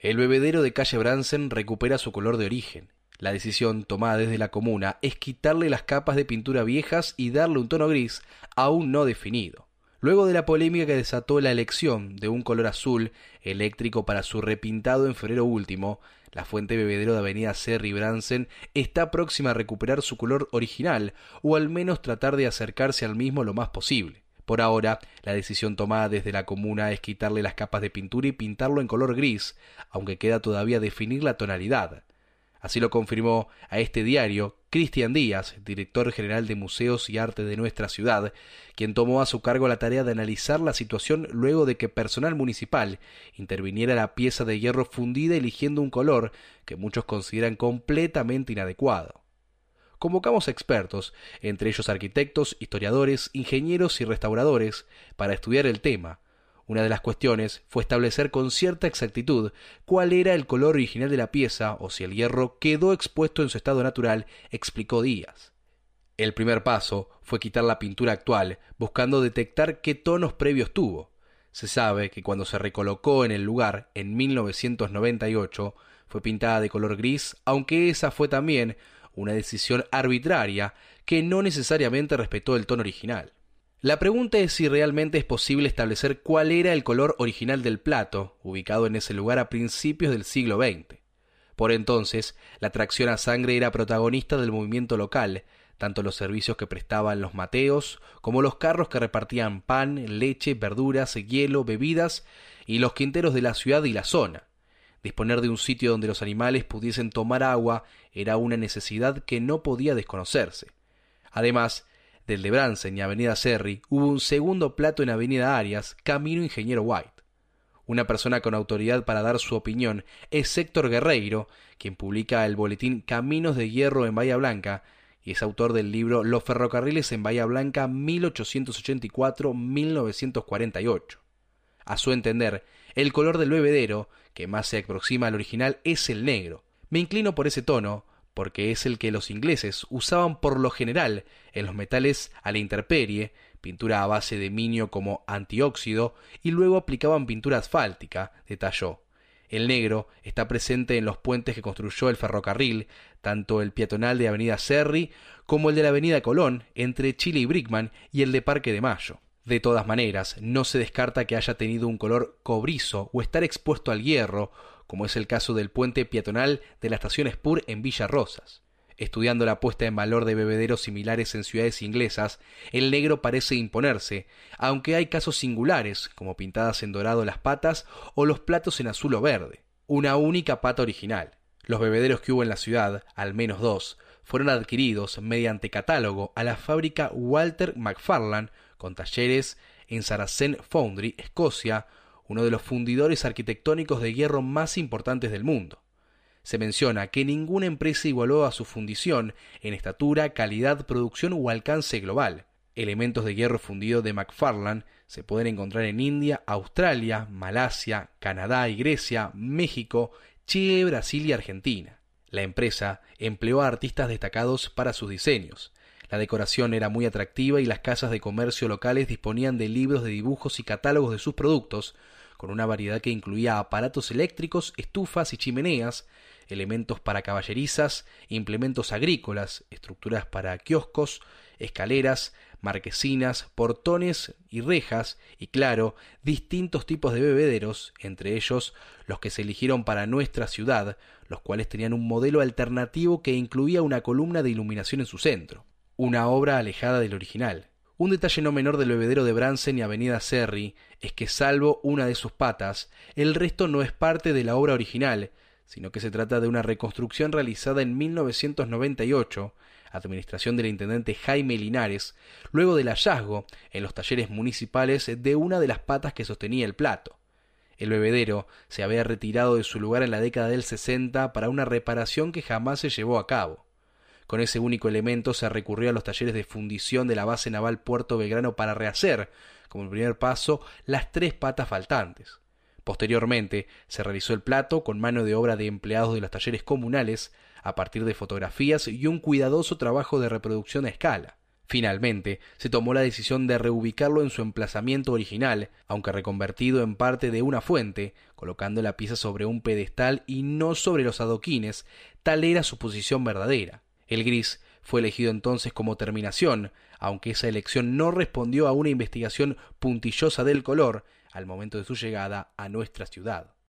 El bebedero de calle Bransen recupera su color de origen. La decisión tomada desde la comuna es quitarle las capas de pintura viejas y darle un tono gris aún no definido. Luego de la polémica que desató la elección de un color azul eléctrico para su repintado en febrero último, la fuente bebedero de Avenida Serri Bransen está próxima a recuperar su color original o al menos tratar de acercarse al mismo lo más posible. Por ahora, la decisión tomada desde la comuna es quitarle las capas de pintura y pintarlo en color gris, aunque queda todavía definir la tonalidad. Así lo confirmó a este diario Cristian Díaz, director general de Museos y Arte de nuestra ciudad, quien tomó a su cargo la tarea de analizar la situación luego de que personal municipal interviniera la pieza de hierro fundida eligiendo un color que muchos consideran completamente inadecuado. Convocamos expertos, entre ellos arquitectos, historiadores, ingenieros y restauradores, para estudiar el tema, una de las cuestiones fue establecer con cierta exactitud cuál era el color original de la pieza o si el hierro quedó expuesto en su estado natural, explicó Díaz. El primer paso fue quitar la pintura actual, buscando detectar qué tonos previos tuvo. Se sabe que cuando se recolocó en el lugar en 1998 fue pintada de color gris, aunque esa fue también una decisión arbitraria que no necesariamente respetó el tono original. La pregunta es si realmente es posible establecer cuál era el color original del plato, ubicado en ese lugar a principios del siglo XX. Por entonces, la tracción a sangre era protagonista del movimiento local, tanto los servicios que prestaban los mateos, como los carros que repartían pan, leche, verduras, hielo, bebidas, y los quinteros de la ciudad y la zona. Disponer de un sitio donde los animales pudiesen tomar agua era una necesidad que no podía desconocerse. Además, del de Bransen y Avenida Serri, hubo un segundo plato en Avenida Arias, Camino Ingeniero White. Una persona con autoridad para dar su opinión es Héctor Guerreiro, quien publica el boletín Caminos de Hierro en Bahía Blanca y es autor del libro Los ferrocarriles en Bahía Blanca 1884-1948. A su entender, el color del bebedero, que más se aproxima al original, es el negro. Me inclino por ese tono, porque es el que los ingleses usaban por lo general en los metales a la intemperie, pintura a base de minio como antióxido, y luego aplicaban pintura asfáltica, detalló. El negro está presente en los puentes que construyó el ferrocarril, tanto el peatonal de Avenida Serri como el de la Avenida Colón, entre Chile y Brickman, y el de Parque de Mayo. De todas maneras, no se descarta que haya tenido un color cobrizo o estar expuesto al hierro, como es el caso del puente peatonal de la estación Spur en Villa Rosas. Estudiando la puesta en valor de bebederos similares en ciudades inglesas, el negro parece imponerse, aunque hay casos singulares, como pintadas en dorado las patas o los platos en azul o verde. Una única pata original. Los bebederos que hubo en la ciudad, al menos dos, fueron adquiridos mediante catálogo a la fábrica Walter McFarland, con talleres en Saracen Foundry, Escocia, uno de los fundidores arquitectónicos de hierro más importantes del mundo. Se menciona que ninguna empresa igualó a su fundición en estatura, calidad, producción o alcance global. Elementos de hierro fundido de McFarland se pueden encontrar en India, Australia, Malasia, Canadá y Grecia, México, Chile, Brasil y Argentina. La empresa empleó a artistas destacados para sus diseños. La decoración era muy atractiva y las casas de comercio locales disponían de libros de dibujos y catálogos de sus productos, con una variedad que incluía aparatos eléctricos, estufas y chimeneas, elementos para caballerizas, implementos agrícolas, estructuras para kioscos, escaleras, marquesinas, portones y rejas, y claro, distintos tipos de bebederos, entre ellos los que se eligieron para nuestra ciudad, los cuales tenían un modelo alternativo que incluía una columna de iluminación en su centro, una obra alejada del original. Un detalle no menor del bebedero de Bransen y Avenida Serri es que salvo una de sus patas, el resto no es parte de la obra original, sino que se trata de una reconstrucción realizada en 1998, administración del intendente Jaime Linares, luego del hallazgo en los talleres municipales de una de las patas que sostenía el plato. El bebedero se había retirado de su lugar en la década del 60 para una reparación que jamás se llevó a cabo. Con ese único elemento se recurrió a los talleres de fundición de la base naval Puerto Belgrano para rehacer, como el primer paso, las tres patas faltantes. Posteriormente, se realizó el plato con mano de obra de empleados de los talleres comunales, a partir de fotografías y un cuidadoso trabajo de reproducción a escala. Finalmente, se tomó la decisión de reubicarlo en su emplazamiento original, aunque reconvertido en parte de una fuente, colocando la pieza sobre un pedestal y no sobre los adoquines, tal era su posición verdadera. El gris fue elegido entonces como terminación, aunque esa elección no respondió a una investigación puntillosa del color al momento de su llegada a nuestra ciudad.